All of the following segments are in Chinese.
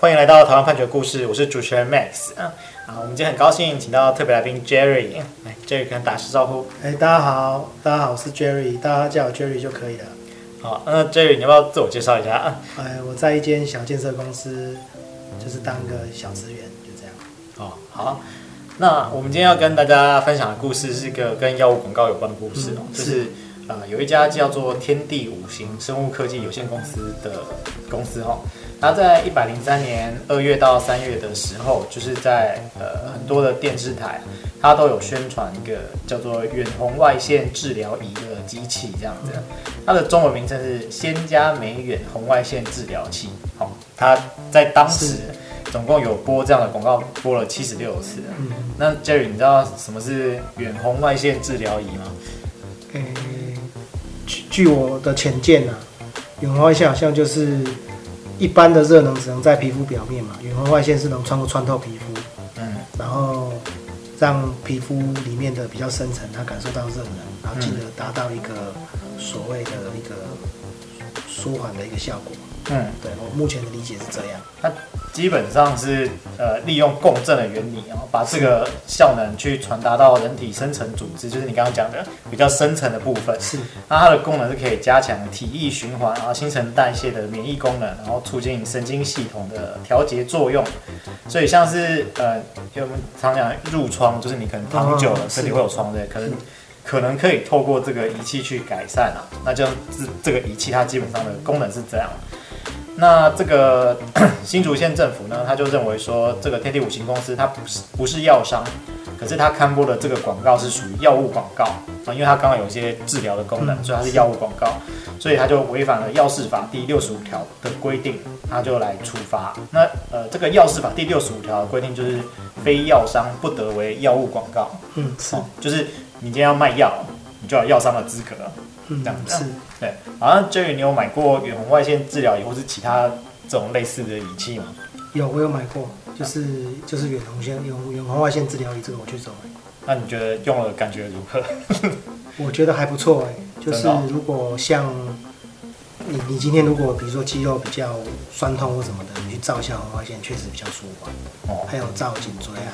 欢迎来到台湾判决故事，我是主持人 Max 啊啊，我们今天很高兴请到特别来宾 Jerry，来 Jerry 跟打声招呼。哎，大家好，大家好，我是 Jerry，大家叫我 Jerry 就可以了。好，那 Jerry 你要不要自我介绍一下啊？哎，我在一间小建设公司，就是当个小职员，就这样。哦，好。那我们今天要跟大家分享的故事是一个跟药物广告有关的故事哦，嗯、就是呃有一家叫做天地五行生物科技有限公司的公司哈，它在一百零三年二月到三月的时候，就是在呃很多的电视台，它都有宣传一个叫做远红外线治疗仪的机器这样子，它的中文名称是仙家美远红外线治疗器，好，它在当时。总共有播这样的广告，播了七十六次。嗯，那 Jerry，你知道什么是远红外线治疗仪吗？诶、欸，据据我的浅见啊，远红外线好像就是一般的热能只能在皮肤表面嘛，远红外线是能穿过穿透皮肤，嗯，然后让皮肤里面的比较深层，它感受到热能，然后进而达到一个所谓的一个舒缓的一个效果。嗯，对，我目前的理解是这样。它基本上是呃利用共振的原理，然后把这个效能去传达到人体深层组织，就是你刚刚讲的比较深层的部分。是，那它的功能是可以加强体液循环，然后新陈代谢的免疫功能，然后促进神经系统的调节作用。所以像是呃，我们常讲褥疮，就是你可能躺久了身体会有疮的，可能可能可以透过这个仪器去改善啊。那这样这这个仪器它基本上的功能是这样。那这个 新竹县政府呢，他就认为说，这个天地五行公司它不是不是药商，可是他刊播的这个广告是属于药物广告啊，因为它刚刚有一些治疗的功能，所以它是药物广告，所以他就违反了药事法第六十五条的规定，他就来处罚。那呃，这个药事法第六十五条的规定就是，非药商不得为药物广告。嗯，是，就是你今天要卖药，你就要药商的资格。嗯，这样子，对。好像 Jerry，你有买过远红外线治疗仪或是其他这种类似的仪器吗？有，我有买过，就是就是远红线远远红外线治疗仪，这个我去走。那你觉得用了感觉如何？我觉得还不错哎，就是如果像。你你今天如果比如说肌肉比较酸痛或什么的，照一下红外线，确实比较舒缓。哦，还有照颈椎啊。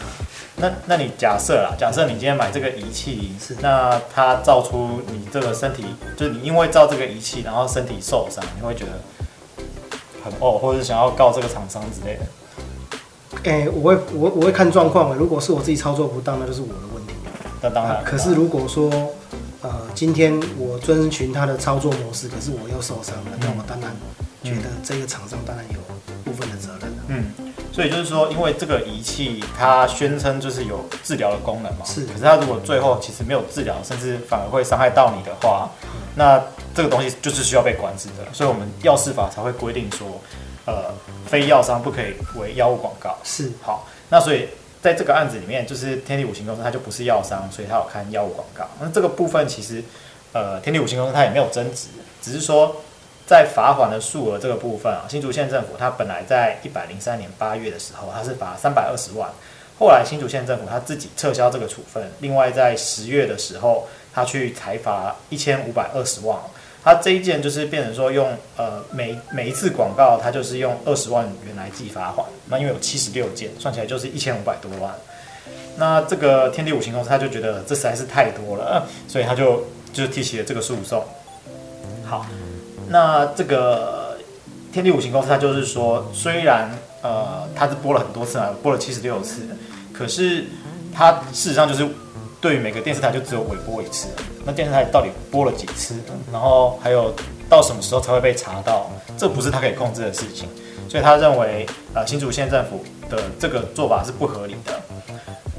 那那你假设啦，假设你今天买这个仪器，是那它照出你这个身体，就是你因为照这个仪器，然后身体受伤，你会觉得很哦，或者是想要告这个厂商之类的。哎、欸，我会我我会看状况。如果是我自己操作不当，那就是我的问题。那当然。可是如果说。呃，今天我遵循他的操作模式，可是我又受伤了，那我当然觉得这个厂商当然有部分的责任的。嗯，所以就是说，因为这个仪器它宣称就是有治疗的功能嘛，是。可是它如果最后其实没有治疗，甚至反而会伤害到你的话，那这个东西就是需要被管制的。所以我们药事法才会规定说，呃，非药商不可以为药物广告。是。好，那所以。在这个案子里面，就是天地五行公司，它就不是药商，所以它有看药物广告。那这个部分其实，呃，天地五行公司它也没有争执，只是说在罚款的数额这个部分啊，新竹县政府它本来在一百零三年八月的时候，它是罚三百二十万，后来新竹县政府它自己撤销这个处分，另外在十月的时候，它去裁罚一千五百二十万。它这一件就是变成说用呃每每一次广告，它就是用二十万元来计罚款。那因为有七十六件，算起来就是一千五百多万。那这个天地五行公司他就觉得这实在是太多了，所以他就就提起了这个诉讼。好，那这个天地五行公司他就是说，虽然呃他是播了很多次啊，播了七十六次，可是他事实上就是。对于每个电视台就只有委播一次，那电视台到底播了几次？然后还有到什么时候才会被查到？这不是他可以控制的事情，所以他认为，呃，新竹县政府的这个做法是不合理的。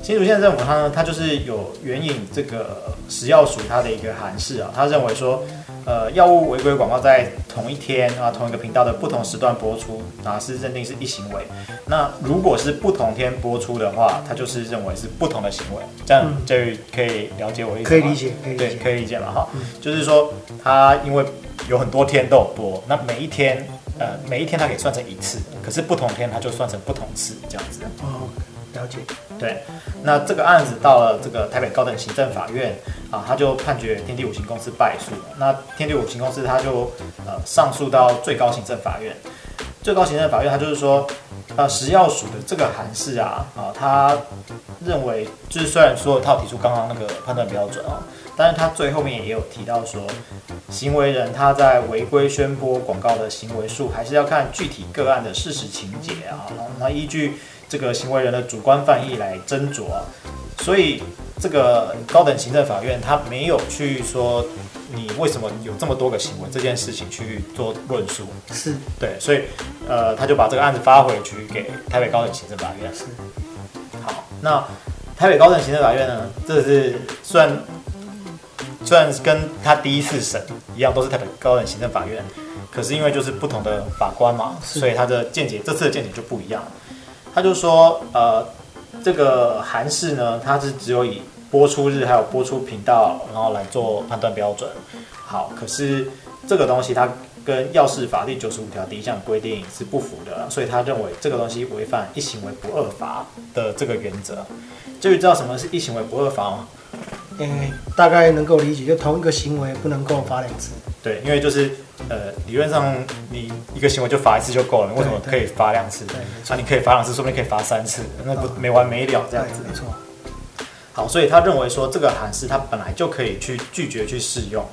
新竹县政府它呢，它就是有援引这个食药署它的一个函释啊，他认为说。呃，药物违规广告在同一天啊，同一个频道的不同时段播出啊，是认定是一行为。那如果是不同天播出的话，它就是认为是不同的行为。这样就可以了解我意思吗？可以理解，可以理解，对，可以理解了哈。嗯、就是说，它因为有很多天都有播，那每一天呃，每一天它可以算成一次，可是不同天它就算成不同次，这样子。哦。了解，对，那这个案子到了这个台北高等行政法院啊，他就判决天地五行公司败诉。那天地五行公司他就呃上诉到最高行政法院，最高行政法院他就是说，啊，食药署的这个函释啊，啊，他认为就是虽然说他提出刚刚那个判断标准啊，但是他最后面也有提到说，行为人他在违规宣播广告的行为数，还是要看具体个案的事实情节啊，那依据这个行为人的主观犯意来斟酌，所以这个高等行政法院他没有去说。你为什么有这么多个行为这件事情去做论述？是对，所以呃，他就把这个案子发回去给台北高等行政法院。是，好，那台北高等行政法院呢，这是虽然虽然跟他第一次审一样，都是台北高等行政法院，可是因为就是不同的法官嘛，所以他的见解这次的见解就不一样。他就说，呃，这个韩氏呢，它是只有以。播出日还有播出频道，然后来做判断标准。好，可是这个东西它跟药事法第九十五条第一项规定是不符的，所以他认为这个东西违反一行为不二法的这个原则。至于知道什么是一行为不二法吗？嗯，大概能够理解，就同一个行为不能够罚两次。对，因为就是呃，理论上你一个行为就罚一次就够了，为什么可以罚两次？对，那、啊、你可以罚两次，说不定可以罚三次，那不没完没了这样子。没错。好，所以他认为说这个函式他本来就可以去拒绝去适用，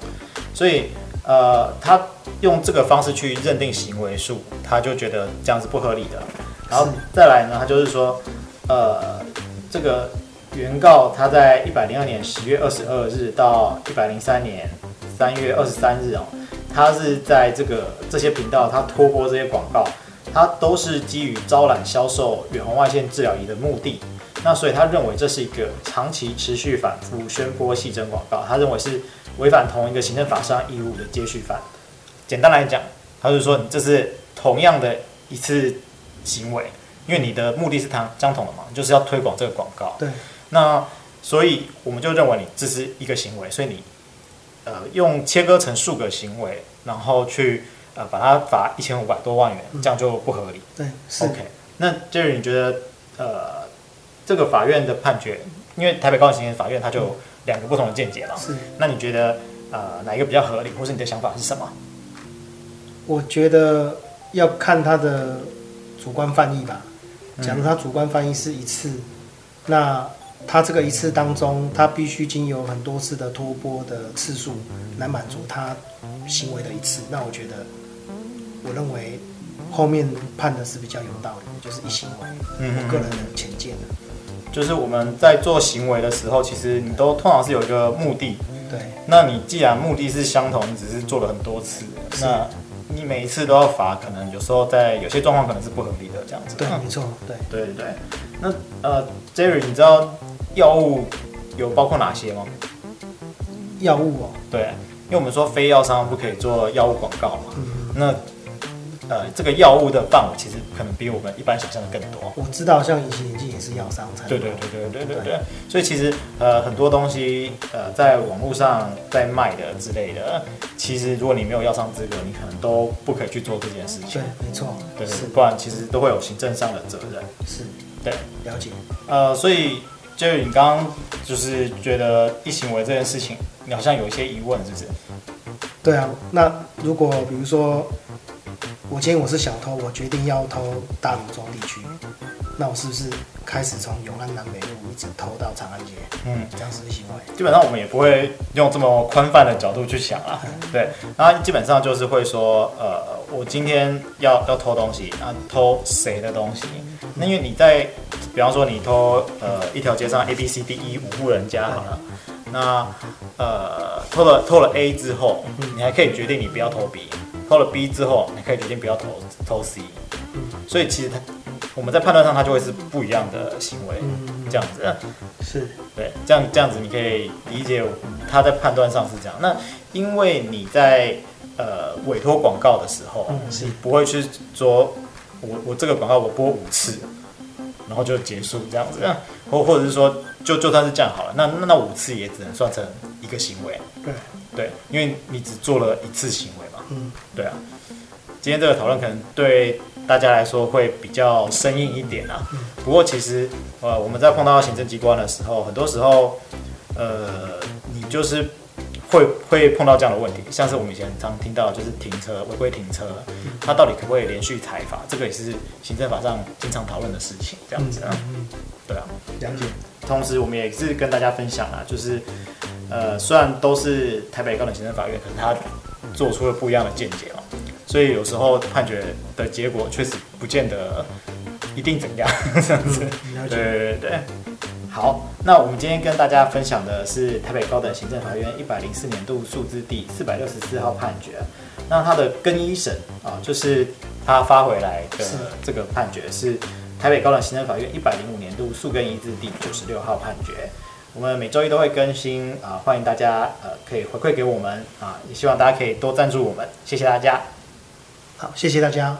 所以呃，他用这个方式去认定行为数，他就觉得这样是不合理的。然后再来呢，他就是说，呃，这个原告他在一百零二年十月二十二日到一百零三年三月二十三日哦，他是在这个这些频道他托播这些广告，他都是基于招揽销售远红外线治疗仪的目的。那所以他认为这是一个长期持续反复宣播细针广告，他认为是违反同一个行政法上义务的接续犯。简单来讲，他就说你这是同样的一次行为，因为你的目的是相相同的嘛，就是要推广这个广告。对。那所以我们就认为你这是一个行为，所以你呃用切割成数个行为，然后去呃把它罚一千五百多万元，这样就不合理。对。是。OK。那 Jerry 你觉得呃？这个法院的判决，因为台北高等行政法院它就有两个不同的见解了。是，那你觉得呃哪一个比较合理，或是你的想法是什么？我觉得要看他的主观翻译吧。假如他主观翻译是一次，嗯、那他这个一次当中，他必须经由很多次的托播的次数来满足他行为的一次。那我觉得，我认为后面判的是比较有道理，就是一行为。嗯，我个人的浅见的。就是我们在做行为的时候，其实你都通常是有一个目的。对。那你既然目的是相同，你只是做了很多次，那你每一次都要罚，可能有时候在有些状况可能是不合理的这样子。对，没错。对。对对对。那呃，Jerry，你知道药物有包括哪些吗？药物哦。对，因为我们说非药商不可以做药物广告嘛。嗯。那。呃，这个药物的范围其实可能比我们一般想象的更多。我知道，像隐形眼镜也是药商才。对对对对对对对，对。所以其实呃很多东西呃在网络上在卖的之类的，其实如果你没有药商资格，你可能都不可以去做这件事情。对，没错。对，是。不然其实都会有行政上的责任。是。对，了解。呃，所以就是你刚刚就是觉得一行为这件事情，你好像有一些疑问，是不是？对啊，那如果比如说。我今天我是小偷，我决定要偷大芦洲地区，那我是不是开始从永安南北路一直偷到长安街？嗯，这样是行为。基本上我们也不会用这么宽泛的角度去想啊。对，然后基本上就是会说，呃，我今天要要偷东西，啊，偷谁的东西？那因为你在，比方说你偷呃一条街上 A B C D E 五户人家好了，那呃偷了偷了 A 之后，你还可以决定你不要偷 B。偷了 B 之后，你可以决定不要投投 C，所以其实它我们在判断上它就会是不一样的行为，这样子。是。对，这样这样子你可以理解他在判断上是这样。那因为你在呃委托广告的时候，是不会去说我我这个广告我播五次，然后就结束这样子，或或者是说就就算是这样好了，那那那五次也只能算成一个行为，对。对，因为你只做了一次行为。嗯，对啊，今天这个讨论可能对大家来说会比较生硬一点啊。不过其实，呃，我们在碰到行政机关的时候，很多时候，呃，你就是会会碰到这样的问题，像是我们以前常听到就是停车违规停车，它到底可不可以连续采罚？这个也是行政法上经常讨论的事情，这样子啊，嗯，对啊，了解。同时，我们也是跟大家分享啊，就是呃，虽然都是台北高等行政法院，可是他做出了不一样的见解哦，所以有时候判决的结果确实不见得一定怎样，这样子。对对对。好，那我们今天跟大家分享的是台北高等行政法院一百零四年度诉字第四百六十四号判决。那它的更一审啊，就是他发回来的这个判决是台北高等行政法院一百零五年度诉更一字第九十六号判决。我们每周一都会更新啊，欢迎大家呃可以回馈给我们啊，也希望大家可以多赞助我们，谢谢大家。好，谢谢大家。